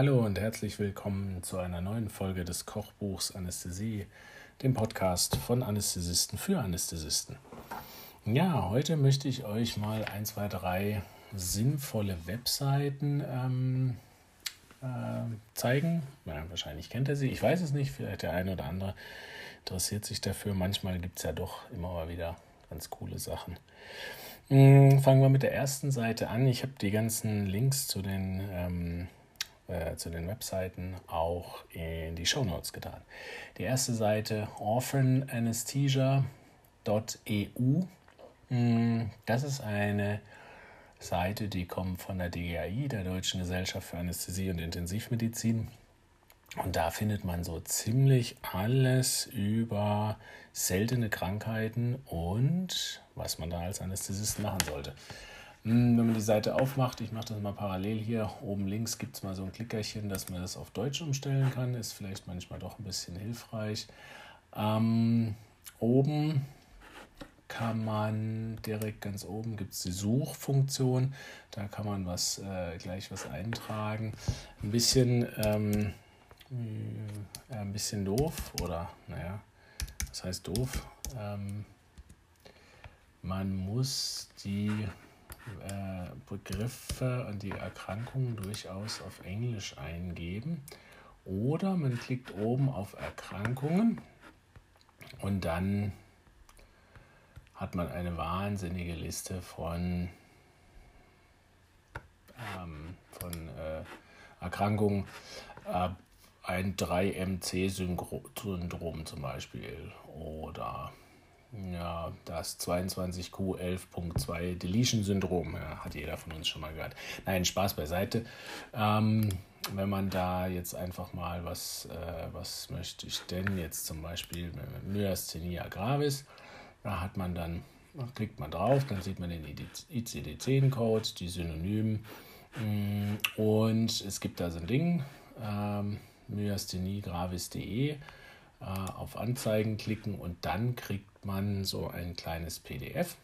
Hallo und herzlich willkommen zu einer neuen Folge des Kochbuchs Anästhesie, dem Podcast von Anästhesisten für Anästhesisten. Ja, heute möchte ich euch mal ein, zwei, drei sinnvolle Webseiten ähm, äh, zeigen. Ja, wahrscheinlich kennt ihr sie, ich weiß es nicht, vielleicht der eine oder andere interessiert sich dafür. Manchmal gibt es ja doch immer mal wieder ganz coole Sachen. Hm, fangen wir mit der ersten Seite an. Ich habe die ganzen Links zu den ähm, äh, zu den Webseiten auch in die Show Notes getan. Die erste Seite orphananesthesia.eu. Hm, das ist eine Seite, die kommt von der DGAI, der Deutschen Gesellschaft für Anästhesie und Intensivmedizin. Und da findet man so ziemlich alles über seltene Krankheiten und was man da als Anästhesist machen sollte. Hm, wenn man die Seite aufmacht, ich mache das mal parallel hier, oben links gibt es mal so ein Klickerchen, dass man das auf Deutsch umstellen kann, ist vielleicht manchmal doch ein bisschen hilfreich. Ähm, oben kann man direkt ganz oben gibt es die Suchfunktion, da kann man was äh, gleich was eintragen. Ein bisschen, ähm, äh, ein bisschen doof oder naja, was heißt doof? Ähm, man muss die äh, Begriffe und die Erkrankungen durchaus auf Englisch eingeben. Oder man klickt oben auf Erkrankungen und dann hat man eine wahnsinnige Liste von, ähm, von äh, Erkrankungen. Äh, ein 3MC-Syndrom zum Beispiel oder ja, das 22Q11.2 Deletion-Syndrom, ja, hat jeder von uns schon mal gehört. Nein, Spaß beiseite. Ähm, wenn man da jetzt einfach mal was, äh, was möchte ich denn jetzt zum Beispiel Myasthenia gravis, da hat man dann, klickt man drauf, dann sieht man den ICD-10-Code, die Synonymen mm, und es gibt da so ein Ding, ähm, myasthenie-gravis.de äh, auf Anzeigen klicken und dann kriegt man so ein kleines PDF.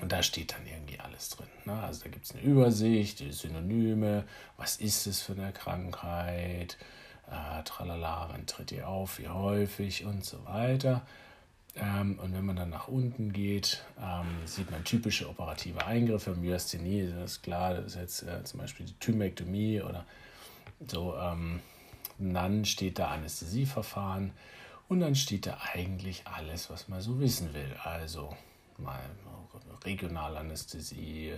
Und da steht dann irgendwie alles drin. Ne? Also da gibt es eine Übersicht, die Synonyme, was ist es für eine Krankheit, äh, tralala, wann tritt ihr auf, wie häufig und so weiter. Ähm, und wenn man dann nach unten geht, ähm, sieht man typische operative Eingriffe. Myasthenie, das ist klar, das ist jetzt äh, zum Beispiel die Thymektomie oder so. Ähm, dann steht da Anästhesieverfahren und dann steht da eigentlich alles, was man so wissen will. Also mal Regionalanästhesie,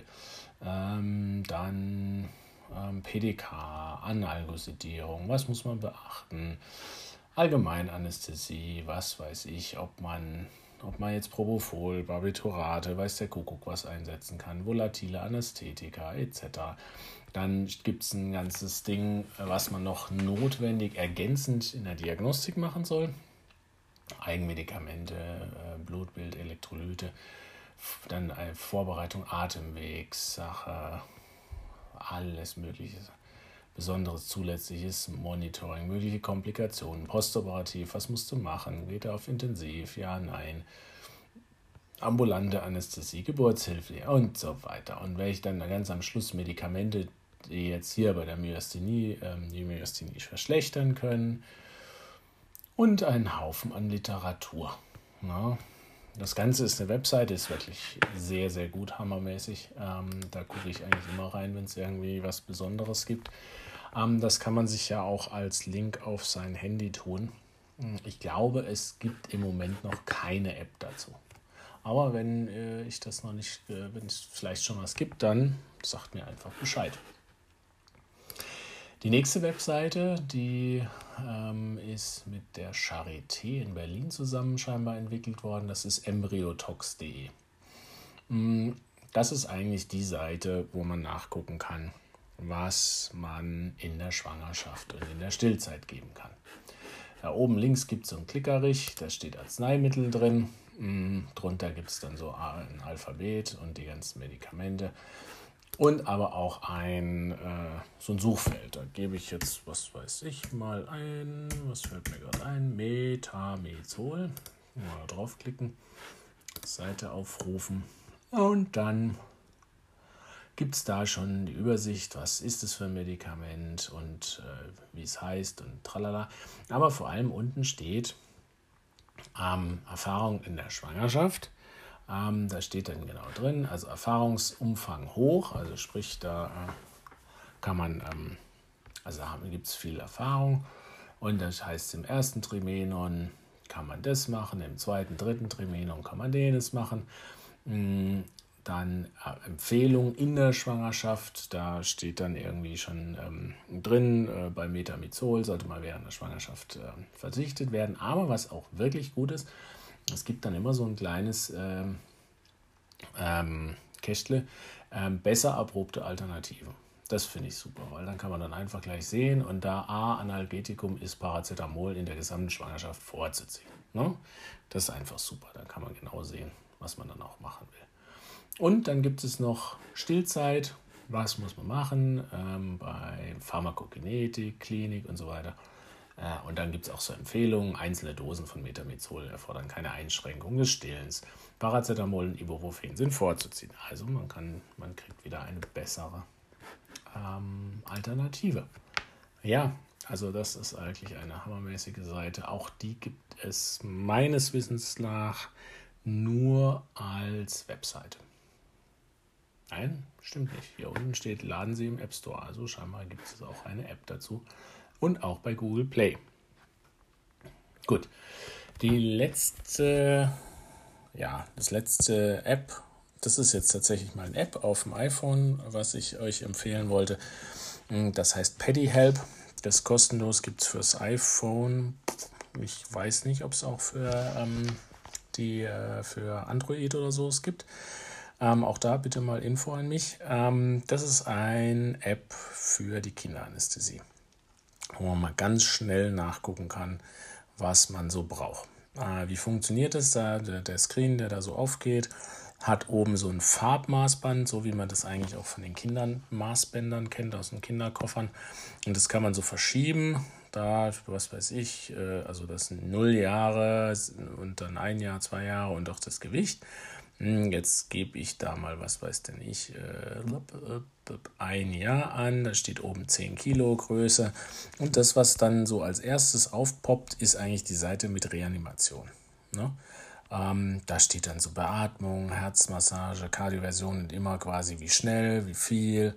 ähm, dann ähm, PDK, Analgosedierung, was muss man beachten, Allgemeinanästhesie, was weiß ich, ob man ob man jetzt Propofol, Barbiturate, weiß der Kuckuck was einsetzen kann, volatile Anästhetika etc. Dann gibt es ein ganzes Ding, was man noch notwendig ergänzend in der Diagnostik machen soll. Eigenmedikamente, äh, Blutbild, Elektrolyte, dann eine Vorbereitung Atemwegssache, alles Mögliche. Besonderes zusätzliches Monitoring, mögliche Komplikationen, postoperativ, was musst du machen? Geht er auf Intensiv? Ja, nein ambulante Anästhesie, Geburtshilfe und so weiter. Und wenn ich dann ganz am Schluss Medikamente die jetzt hier bei der Myasthenie ähm, die Myasthenie verschlechtern können und einen Haufen an Literatur. Ja. Das Ganze ist eine Webseite, ist wirklich sehr, sehr gut, hammermäßig. Ähm, da gucke ich eigentlich immer rein, wenn es irgendwie was Besonderes gibt. Ähm, das kann man sich ja auch als Link auf sein Handy tun. Ich glaube, es gibt im Moment noch keine App dazu. Aber wenn äh, ich das noch nicht, äh, wenn es vielleicht schon was gibt, dann sagt mir einfach Bescheid. Die nächste Webseite, die ähm, ist mit der Charité in Berlin zusammen scheinbar entwickelt worden. Das ist embryotox.de. Mm, das ist eigentlich die Seite, wo man nachgucken kann, was man in der Schwangerschaft und in der Stillzeit geben kann. Da oben links gibt es so einen Klickerich, da steht Arzneimittel drin. Mm, drunter gibt es dann so ein Alphabet und die ganzen Medikamente und aber auch ein, äh, so ein Suchfeld. Da gebe ich jetzt, was weiß ich, mal ein, was fällt mir gerade ein, Metamezol. Mal draufklicken, Seite aufrufen und dann gibt es da schon die Übersicht, was ist es für ein Medikament und äh, wie es heißt und tralala. Aber vor allem unten steht ähm, Erfahrung in der Schwangerschaft. Ähm, da steht dann genau drin, also Erfahrungsumfang hoch, also sprich, da äh, kann man, ähm, also gibt es viel Erfahrung und das heißt im ersten Trimenon kann man das machen, im zweiten, dritten Trimenon kann man das machen. Mm, dann äh, Empfehlung in der Schwangerschaft, da steht dann irgendwie schon ähm, drin, äh, bei Metamizol sollte mal während der Schwangerschaft äh, verzichtet werden. Aber was auch wirklich gut ist, es gibt dann immer so ein kleines ähm, ähm, Kästle, ähm, besser erprobte Alternative. Das finde ich super, weil dann kann man dann einfach gleich sehen und da A, Analgetikum ist Paracetamol in der gesamten Schwangerschaft vorzuziehen. Ne? Das ist einfach super, da kann man genau sehen, was man dann auch machen will. Und dann gibt es noch Stillzeit, was muss man machen ähm, bei Pharmakokinetik, Klinik und so weiter. Äh, und dann gibt es auch so Empfehlungen, einzelne Dosen von Metamizol erfordern keine Einschränkung des Stillens. Paracetamol und Ibuprofen sind vorzuziehen. Also man, kann, man kriegt wieder eine bessere ähm, Alternative. Ja, also das ist eigentlich eine hammermäßige Seite. Auch die gibt es meines Wissens nach nur als Webseite. Nein, stimmt nicht. Hier unten steht, laden Sie im App Store. Also scheinbar gibt es auch eine App dazu. Und auch bei Google Play. Gut. Die letzte, ja, das letzte App das ist jetzt tatsächlich mal eine App auf dem iPhone, was ich euch empfehlen wollte. Hm, das heißt Paddy Help. Das ist kostenlos, gibt es fürs iPhone. Ich weiß nicht, ob es auch für, ähm, die, äh, für Android oder so es gibt. Ähm, auch da bitte mal Info an mich. Ähm, das ist eine App für die Kinderanästhesie, wo man mal ganz schnell nachgucken kann, was man so braucht. Äh, wie funktioniert das da? Der, der Screen, der da so aufgeht, hat oben so ein Farbmaßband, so wie man das eigentlich auch von den Kindern Maßbändern kennt, aus den Kinderkoffern. Und das kann man so verschieben. Da, was weiß ich, äh, also das sind null Jahre und dann ein Jahr, zwei Jahre und auch das Gewicht. Hm, jetzt gebe ich da mal, was weiß denn ich, äh, ein Jahr an. Da steht oben 10 Kilo Größe. Und das, was dann so als erstes aufpoppt, ist eigentlich die Seite mit Reanimation. Ne? Ähm, da steht dann so Beatmung, Herzmassage, Kardioversion und immer quasi wie schnell, wie viel.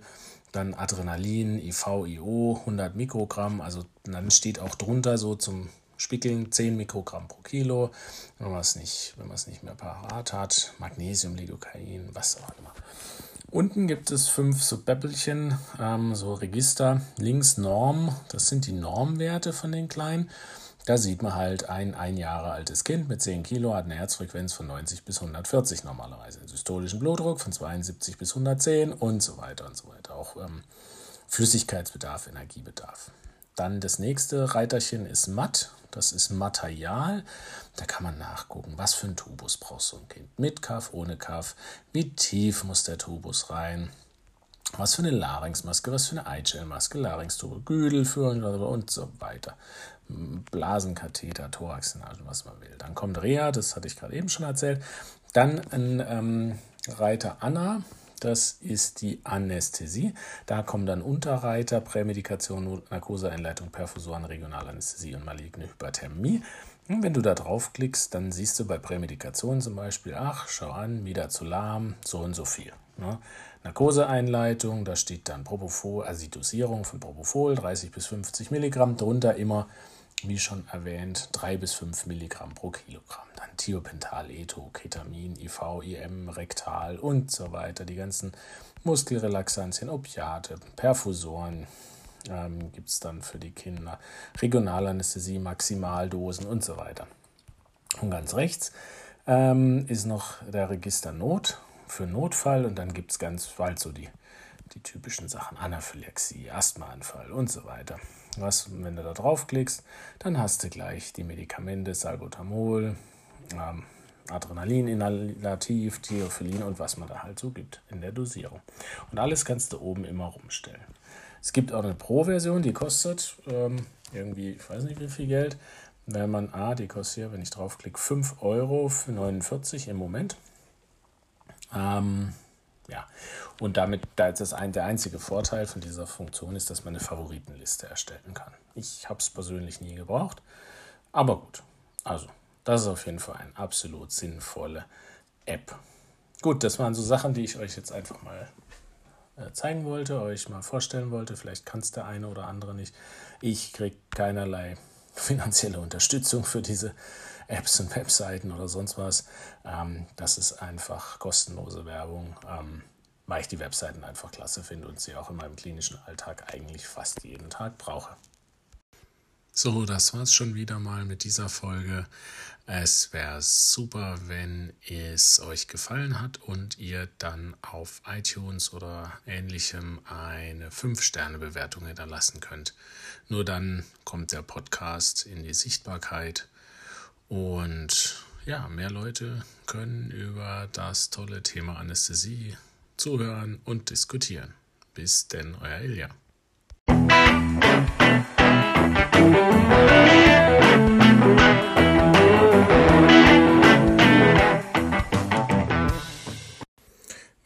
Dann Adrenalin, IV, IO, 100 Mikrogramm. Also dann steht auch drunter so zum Spickeln 10 Mikrogramm pro Kilo, wenn man es nicht, wenn man es nicht mehr parat hat. Magnesium, Lidocain, was auch immer. Unten gibt es fünf so Bäppelchen, ähm, so Register. Links Norm, das sind die Normwerte von den Kleinen. Da sieht man halt, ein ein Jahre altes Kind mit 10 Kilo hat eine Herzfrequenz von 90 bis 140 normalerweise, einen systolischen Blutdruck von 72 bis 110 und so weiter und so weiter. Auch ähm, Flüssigkeitsbedarf, Energiebedarf. Dann das nächste Reiterchen ist matt. Das ist Material. Da kann man nachgucken, was für ein Tubus braucht so ein Kind. Mit Kaff, ohne Kaff. Wie tief muss der Tubus rein? Was für eine Larynxmaske, was für eine Eichelmaske, Larynxtube, Güdelführung und so weiter. Blasenkatheter, Thoraxenage, was man will. Dann kommt Rea, das hatte ich gerade eben schon erzählt. Dann ein ähm, Reiter Anna, das ist die Anästhesie. Da kommen dann Unterreiter, Prämedikation, Narkoseeinleitung, Perfusoren, Regionalanästhesie und maligne Hyperthermie. Und wenn du da draufklickst, dann siehst du bei Prämedikation zum Beispiel, ach, schau an, Midazolam, so und so viel. Ne? Narkoseeinleitung, da steht dann Propofol, also die Dosierung von Propofol, 30 bis 50 Milligramm, darunter immer wie schon erwähnt, 3 bis 5 Milligramm pro Kilogramm. Dann Thiopental, Etho, Ketamin, IV, IM, Rektal und so weiter. Die ganzen Muskelrelaxantien, Opiate, Perfusoren ähm, gibt es dann für die Kinder. Regionalanästhesie, Maximaldosen und so weiter. Und ganz rechts ähm, ist noch der Register Not für Notfall und dann gibt es ganz bald so die, die typischen Sachen, Anaphylaxie, Asthmaanfall und so weiter. Was, wenn du da draufklickst, dann hast du gleich die Medikamente Salbutamol, ähm, Adrenalin, Inhalativ, Theophyllin und was man da halt so gibt in der Dosierung. Und alles kannst du oben immer rumstellen. Es gibt auch eine Pro-Version, die kostet ähm, irgendwie, ich weiß nicht wie viel Geld. Wenn man, ah, die kostet hier, wenn ich draufklicke, 5 Euro für 49 im Moment. Ähm, ja, und damit, da ist das ein, der einzige Vorteil von dieser Funktion ist, dass man eine Favoritenliste erstellen kann. Ich habe es persönlich nie gebraucht, aber gut. Also, das ist auf jeden Fall eine absolut sinnvolle App. Gut, das waren so Sachen, die ich euch jetzt einfach mal äh, zeigen wollte, euch mal vorstellen wollte. Vielleicht kann es der eine oder andere nicht. Ich kriege keinerlei finanzielle Unterstützung für diese Apps und Webseiten oder sonst was. Ähm, das ist einfach kostenlose Werbung, ähm, weil ich die Webseiten einfach klasse finde und sie auch in meinem klinischen Alltag eigentlich fast jeden Tag brauche. So, das war's schon wieder mal mit dieser Folge. Es wäre super, wenn es euch gefallen hat und ihr dann auf iTunes oder ähnlichem eine 5-Sterne-Bewertung hinterlassen könnt. Nur dann kommt der Podcast in die Sichtbarkeit und ja, mehr Leute können über das tolle Thema Anästhesie zuhören und diskutieren. Bis denn, euer Ilja.